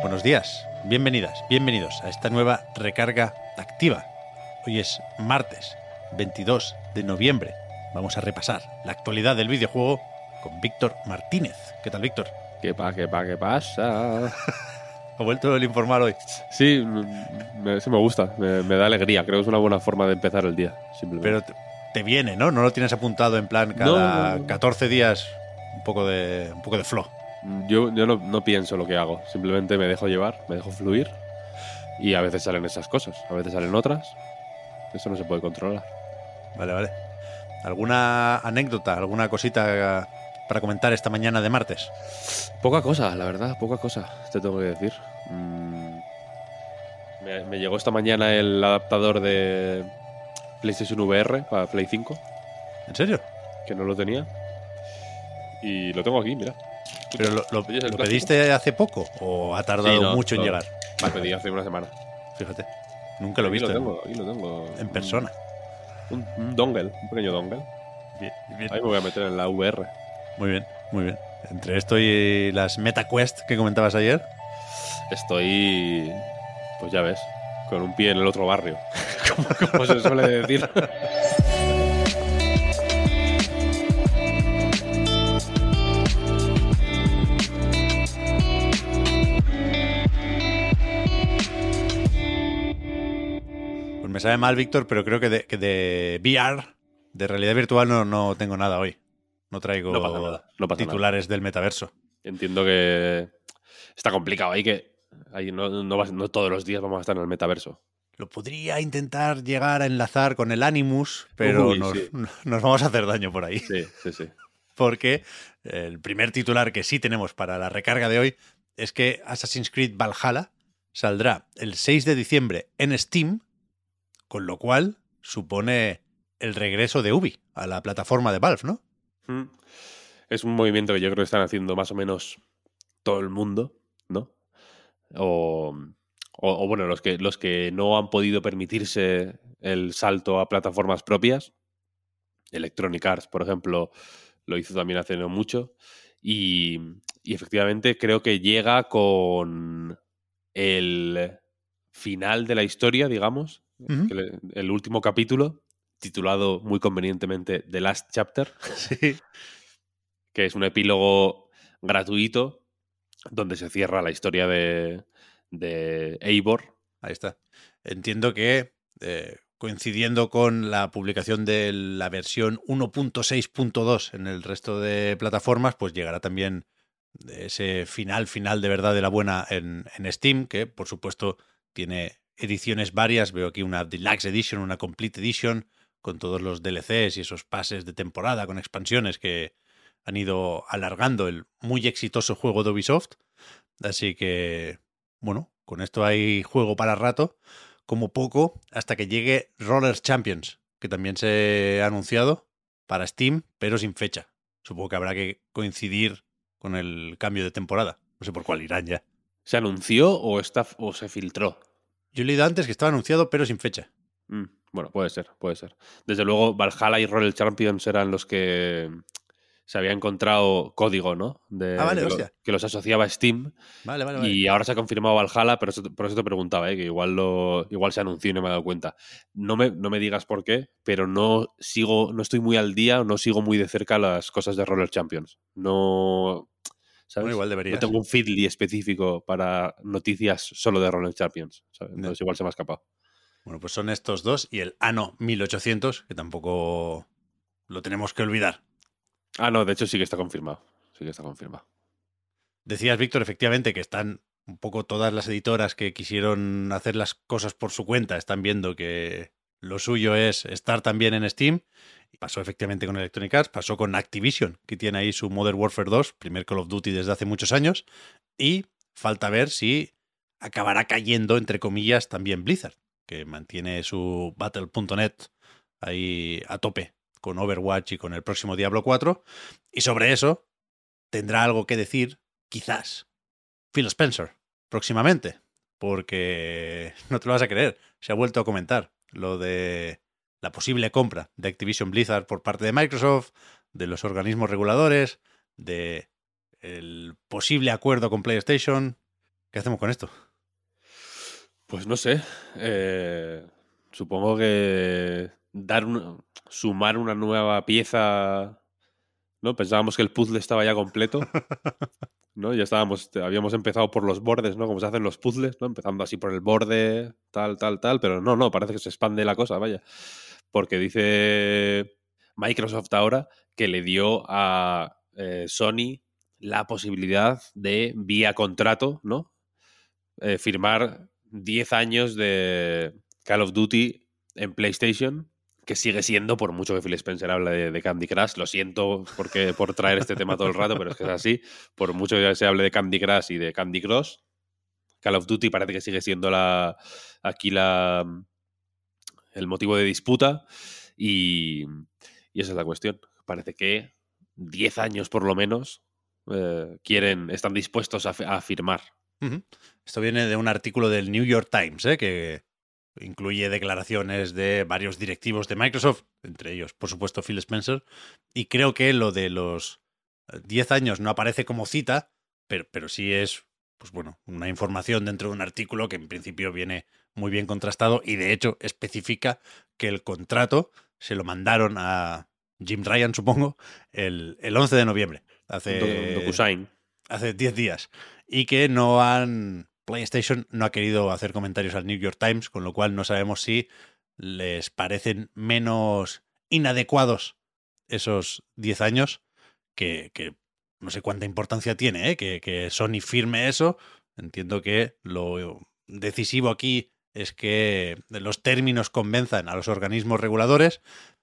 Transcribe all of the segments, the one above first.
Buenos días, bienvenidas, bienvenidos a esta nueva recarga activa. Hoy es martes 22 de noviembre. Vamos a repasar la actualidad del videojuego con Víctor Martínez. ¿Qué tal, Víctor? ¿Qué pa, qué pa, qué pasa? Ha vuelto el informal hoy. Sí, me, sí me gusta, me, me da alegría. Creo que es una buena forma de empezar el día. Simplemente. Pero te, te viene, ¿no? No lo tienes apuntado en plan cada No, no. 14 días un poco de un poco de flow. Yo, yo no, no pienso lo que hago, simplemente me dejo llevar, me dejo fluir y a veces salen esas cosas, a veces salen otras. Eso no se puede controlar. Vale, vale. ¿Alguna anécdota, alguna cosita para comentar esta mañana de martes? Poca cosa, la verdad, poca cosa, te tengo que decir. Mm, me, me llegó esta mañana el adaptador de PlayStation VR para Play 5, ¿En serio? que no lo tenía. Y lo tengo aquí, mira. ¿Pero lo, pediste hace poco o ha tardado Sí, no, mucho en llegar? Lo pedí hace una semana. Fíjate. Nunca lo he visto lo en- tengo, aquí lo tengo. en persona. Un, un dongle, un pequeño dongle. Bien, bien. Ahí me voy a meter en la VR. Muy bien, muy bien. Entre esto y las MetaQuest que comentabas ayer, Estoy, pues ya ves, con un pie en el otro barrio. como, como se suele decir. me sabe mal, Víctor, pero creo que de, que de VR, de realidad virtual, no, no tengo nada hoy. No traigo No pasa nada, no pasa nada. titulares del metaverso. Entiendo que está complicado ahí que ahí no, todos los días vamos a estar en el metaverso. Lo podría intentar llegar a enlazar con el Animus, pero Uy, nos, sí. nos vamos a hacer daño por ahí. Sí, sí, sí. porque el primer titular que sí tenemos para la recarga de hoy es que Assassin's Creed Valhalla saldrá el 6 de diciembre en Steam, con lo cual supone el regreso de Ubi a la plataforma de Valve, ¿no? Mm. Es un movimiento que yo creo que están haciendo más o menos todo el mundo, ¿no? O, bueno, los que, los que no han podido permitirse el salto a plataformas propias. Electronic Arts, por ejemplo, lo hizo también hace no mucho. Y efectivamente creo que llega con el final de la historia, digamos, Ujú. que le- el último capítulo, titulado muy convenientemente The Last Chapter Sí. que es un epílogo gratuito donde se cierra la historia de, de Eivor. Ahí está. Entiendo que eh, coincidiendo con la publicación de la versión 1.6.2 en el resto de plataformas, pues llegará también ese final, final de verdad de la buena en, en Steam, que por supuesto tiene ediciones varias. Veo aquí una Deluxe Edition, una Complete Edition, con todos los DLCs y esos pases de temporada con expansiones que han ido alargando el muy exitoso juego de Ubisoft. Así que, bueno, con esto hay juego para rato, como poco, hasta que llegue Roller Champions, que también se ha anunciado para Steam, pero sin fecha. Supongo que habrá que coincidir con el cambio de temporada. No sé por cuál irán ya. ¿Se anunció o, está, o se filtró? Yo he leído antes que estaba anunciado, pero sin fecha. Mm, bueno, puede ser, puede ser. Desde luego, Valhalla y Royal Champions eran los que se había encontrado código, ¿no? De, Ah, vale, lo- hostia. que los asociaba a Steam. Vale, vale, vale. Y ahora se ha confirmado Valhalla, pero eso- por eso te preguntaba, ¿eh? que igual, lo, igual se anunció y no me he dado cuenta. No me, no me digas por qué, pero no sigo, no estoy muy al día, no sigo muy de cerca las cosas de Roller Champions. No. ¿Sabes? Bueno, igual no deberías. tengo un feedly específico para noticias solo de Roller Champions. ¿sabes? No. Entonces igual se me ha escapado. Bueno, pues son estos dos y el Ano 1800, que tampoco lo tenemos que olvidar. Ah, no, de hecho sí que está confirmado. Sí que está confirmado. Decías, Víctor, efectivamente, que están un poco todas las editoras que quisieron hacer las cosas por su cuenta, están viendo que lo suyo es estar también en Steam. Pasó efectivamente con Electronic Arts, pasó con Activision, que tiene ahí su Modern Warfare 2, primer Call of Duty desde hace muchos años. Y falta ver si acabará cayendo, entre comillas, también Blizzard, que mantiene su Battle.net ahí a tope con Overwatch y con el próximo Diablo 4. Y sobre eso tendrá algo que decir, quizás, Phil Spencer, próximamente, porque no te lo vas a creer, se ha vuelto a comentar lo de la posible compra de Activision Blizzard por parte de Microsoft, de los organismos reguladores, de el posible acuerdo con PlayStation. ¿Qué hacemos con esto? Pues no sé. Eh, supongo que dar sumar una nueva pieza. ¿No? Pensábamos que el puzzle estaba ya completo. ¿No? Ya estábamos, habíamos empezado por los bordes, ¿no? Como se hacen los puzzles, ¿no? Empezando así por el borde, tal, tal, tal. Pero no, no, parece que se expande la cosa, vaya. Porque dice Microsoft ahora que le dio a eh, Sony la posibilidad de, vía contrato, ¿no? Eh, firmar 10 años de Call of Duty en PlayStation, que sigue siendo, por mucho que Phil Spencer hable de, Candy Crush, lo siento porque, por traer este tema todo el rato, pero es que es así, por mucho que se hable de Candy Crush y de Candy Cross, Call of Duty parece que sigue siendo la aquí la el motivo de disputa y, esa es la cuestión. Parece que 10 años por lo menos eh, quieren, están dispuestos a, firmar. Esto viene de un artículo del New York Times, ¿eh? que incluye declaraciones de varios directivos de Microsoft, entre ellos, por supuesto, Phil Spencer, y creo que lo de los 10 años no aparece como cita, pero, pero sí es, pues bueno, una información dentro de un artículo que en principio viene muy bien contrastado y de hecho especifica que el contrato se lo mandaron a Jim Ryan, supongo, el, el 11 de noviembre, hace, hace 10 días, y que no han PlayStation no ha querido hacer comentarios al New York Times, con lo cual no sabemos si les parecen menos inadecuados esos 10 años, que, no sé cuánta importancia tiene, ¿eh? que, que Sony firme eso. Entiendo que lo decisivo aquí es que los términos convenzan a los organismos reguladores,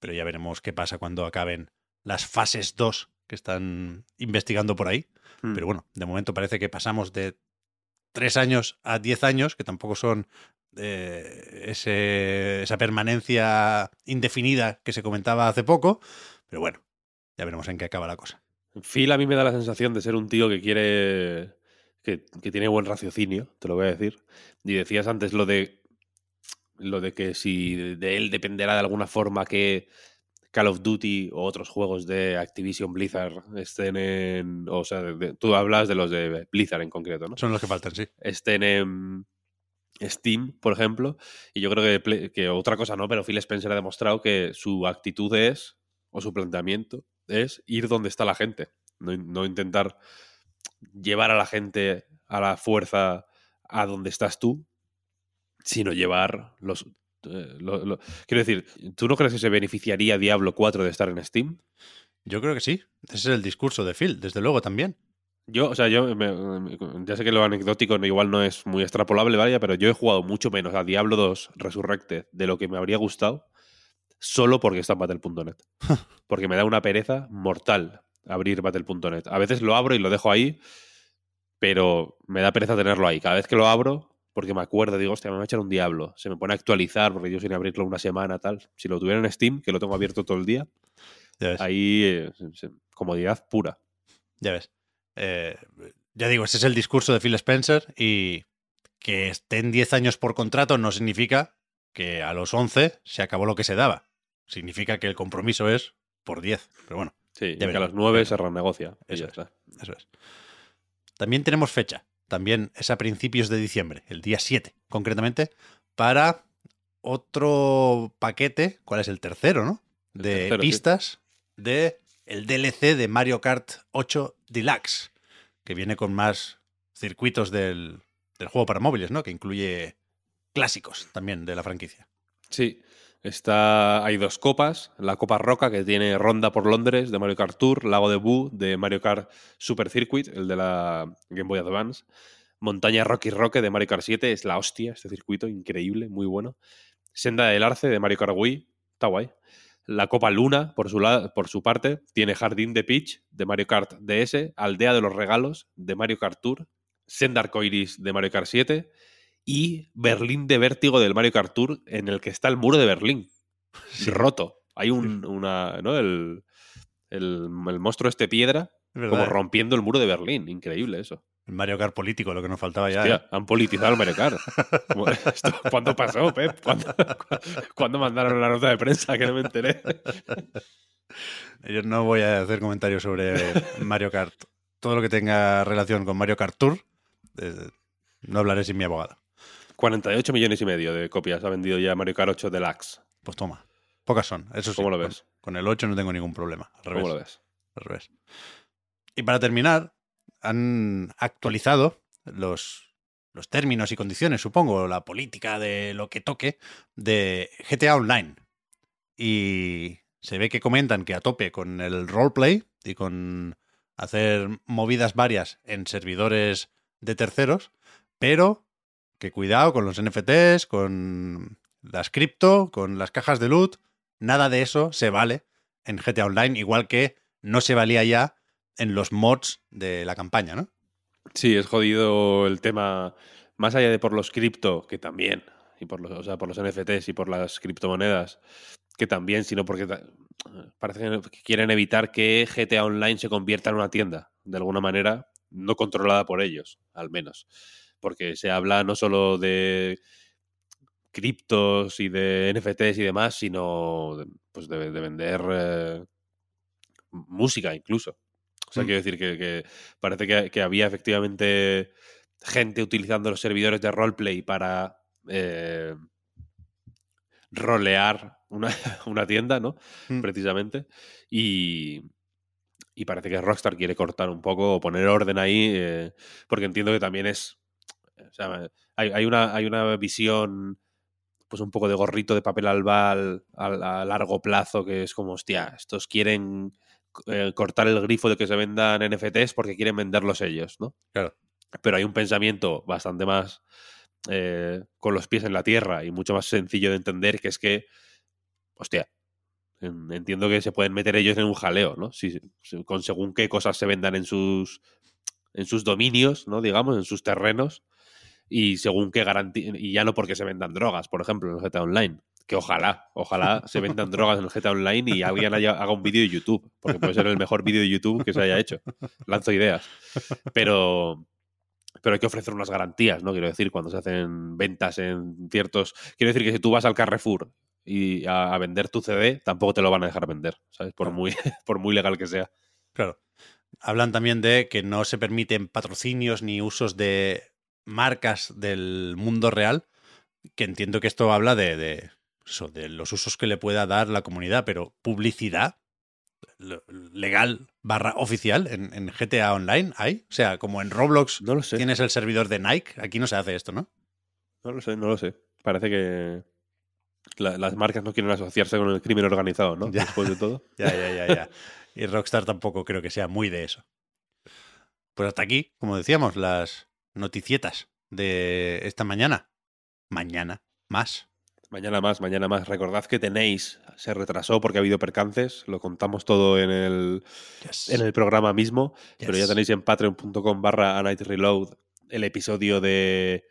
pero ya veremos qué pasa cuando acaben las fases 2 que están investigando por ahí. Hmm. Pero bueno, de momento parece que pasamos de tres años a diez años, que tampoco son eh, esa permanencia indefinida que se comentaba hace poco, pero bueno, ya veremos en qué acaba la cosa. Phil a mí me da la sensación de ser un tío que quiere, que, tiene buen raciocinio, te lo voy a decir. Y decías antes lo de, lo de que si de él dependerá de alguna forma que Call of Duty o otros juegos de Activision Blizzard estén en. O sea, tú hablas de los de Blizzard en concreto, ¿no? Son los que faltan, sí. Estén en Steam, por ejemplo. Y yo creo que, que otra cosa no, pero Phil Spencer ha demostrado que su actitud es, o su planteamiento, es ir donde está la gente. No, no intentar llevar a la gente a la fuerza a donde estás tú, sino llevar los, eh, quiero decir, ¿tú no crees que se beneficiaría Diablo 4 de estar en Steam? Yo creo que sí. Ese es el discurso de Phil, desde luego también. Yo, o sea, yo ya sé que lo anecdótico igual no es muy extrapolable, vaya, pero yo he jugado mucho menos a Diablo 2 Resurrected de lo que me habría gustado solo porque está en Battle.net. porque me da una pereza mortal abrir Battle.net. A veces lo abro y lo dejo ahí, pero me da pereza tenerlo ahí. Cada vez que lo abro, porque me acuerdo, digo, hostia, me va a echar un diablo. Se me pone a actualizar porque yo sin abrirlo una semana, tal. Si lo tuviera en Steam, que lo tengo abierto todo el día, ahí eh, comodidad pura. Ya ves. Eh, ya digo, ese es el discurso de Phil Spencer y que estén 10 años por contrato no significa que a los 11 se acabó lo que se daba. Significa que el compromiso es por 10. Pero bueno. Sí, ya que a los 9 se renegocia. Eso Eso es. También tenemos fecha también es a principios de diciembre, el día 7 concretamente, para otro paquete, ¿cuál es el tercero, no? De pistas de el DLC de Mario Kart 8 Deluxe, que viene con más circuitos del, del juego para móviles, ¿no? Que incluye clásicos también de la franquicia. Sí, Está, hay dos copas, la Copa Roca que tiene ronda por Londres de Mario Kart Tour, Lago de Boo de Mario Kart Super Circuit, el de la Game Boy Advance, Montaña Rocky Roque de Mario Kart 7, es la hostia este circuito, increíble, muy bueno. Senda del Arce de Mario Kart Wii, está guay. La Copa Luna, por su, por su parte, tiene Jardín de Peach de Mario Kart DS, Aldea de los Regalos de Mario Kart Tour, Senda Arcoiris de Mario Kart 7 y Berlín de Vértigo del Mario Kart Tour, en el que está el muro de Berlín, roto. Hay un, una, ¿no? El, el, monstruo este piedra, como rompiendo el muro de Berlín. Increíble eso. El Mario Kart político, lo que nos faltaba ya. ¿eh? Han politizado el Mario Kart. ¿Cuándo pasó, Pep? ¿Cuándo, mandaron la nota de prensa? Que no me enteré. Yo no voy a hacer comentarios sobre Mario Kart. Todo lo que tenga relación con Mario Kart Tour, eh, no hablaré sin mi abogado. 48 millones y medio de copias ha vendido ya Mario Kart 8 Deluxe. Pues toma. Pocas son, eso sí. ¿Cómo lo ves? Con, el 8 no tengo ningún problema. ¿Cómo lo ves? Al revés. Y para terminar, han actualizado los, los términos y condiciones, supongo, la política de lo que toque de GTA Online. Y se ve que comentan que a tope con el roleplay y con hacer movidas varias en servidores de terceros, pero que cuidado con los NFTs, con las cripto, con las cajas de loot, nada de eso se vale en GTA Online, igual que no se valía ya en los mods de la campaña, ¿no? Sí, es jodido el tema, más allá de por los cripto, que también, y por los, o sea, por los NFTs y por las criptomonedas, que también, sino porque parece que quieren evitar que GTA Online se convierta en una tienda, de alguna manera, no controlada por ellos, al menos. Porque se habla no solo de criptos y de NFTs y demás, sino pues de, vender eh, música incluso. O sea, mm. quiero decir que, parece que, había efectivamente gente utilizando los servidores de roleplay para eh, rolear una, una, tienda, ¿no? Mm. Precisamente. Y, y, parece que Rockstar quiere cortar un poco o poner orden ahí, eh, porque entiendo que también es... Sea, hay, hay, una, hay una visión pues un poco de gorrito de papel albal a, a largo plazo que es como, hostia, estos quieren eh, cortar el grifo de que se vendan NFTs porque quieren venderlos ellos, ¿no? Claro. Pero hay un pensamiento bastante más eh, con los pies en la tierra y mucho más sencillo de entender que es que, hostia, entiendo que se pueden meter ellos en un jaleo, ¿no? Si, con según qué cosas se vendan en sus en sus dominios, ¿no? Digamos, en sus terrenos y según qué garantía y ya no porque se vendan drogas, por ejemplo, en el GTA Online, que ojalá, ojalá se vendan drogas en el GTA Online y alguien haga un vídeo de YouTube, porque puede ser el mejor vídeo de YouTube que se haya hecho. Lanzo ideas. Pero, pero hay que ofrecer unas garantías, ¿no? Quiero decir, cuando se hacen ventas en ciertos... Quiero decir que si tú vas al Carrefour y a, vender tu CD, tampoco te lo van a dejar vender, ¿sabes? Por muy, por muy legal que sea. Claro. Hablan también de que no se permiten patrocinios ni usos de marcas del mundo real, que entiendo que esto habla de de los usos que le pueda dar la comunidad, pero publicidad legal barra oficial en, GTA Online hay? O sea, como en Roblox no lo sé. tienes el servidor de Nike, aquí no se hace esto, ¿no? No lo sé, no lo sé. Parece que las marcas no quieren asociarse con el crimen organizado, ¿no? Después de todo. ya, ya, ya, ya. Y Rockstar tampoco creo que sea muy de eso. Pues hasta aquí, como decíamos, las noticietas de esta mañana. Mañana, más. Mañana más, mañana más. Recordad que tenéis, se retrasó porque ha habido percances, lo contamos todo en el, en el programa mismo, pero ya tenéis en patreon.com barra Reload el episodio de...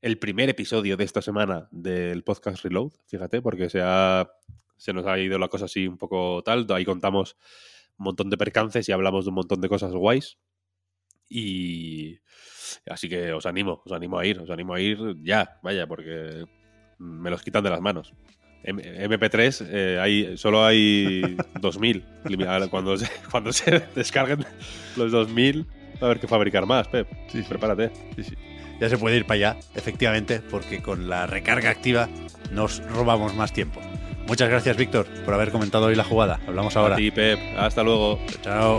El primer episodio de esta semana del podcast Reload, fíjate, porque se, ha, se nos ha ido la cosa así un poco tal. Ahí contamos un montón de percances y hablamos de un montón de cosas guays. Y así que os animo, os animo a ir, os animo a ir ya, vaya, porque me los quitan de las manos. MP3 eh, hay, solo hay 2000. Cuando se, cuando se descarguen los 2000, va a haber que fabricar más, Pep. Sí, Prepárate. Sí, sí. Ya se puede ir para allá, efectivamente, porque con la recarga activa nos robamos más tiempo. Muchas gracias, Víctor, por haber comentado hoy la jugada. Hablamos ahora. A ti, Pep. Hasta luego. Chao.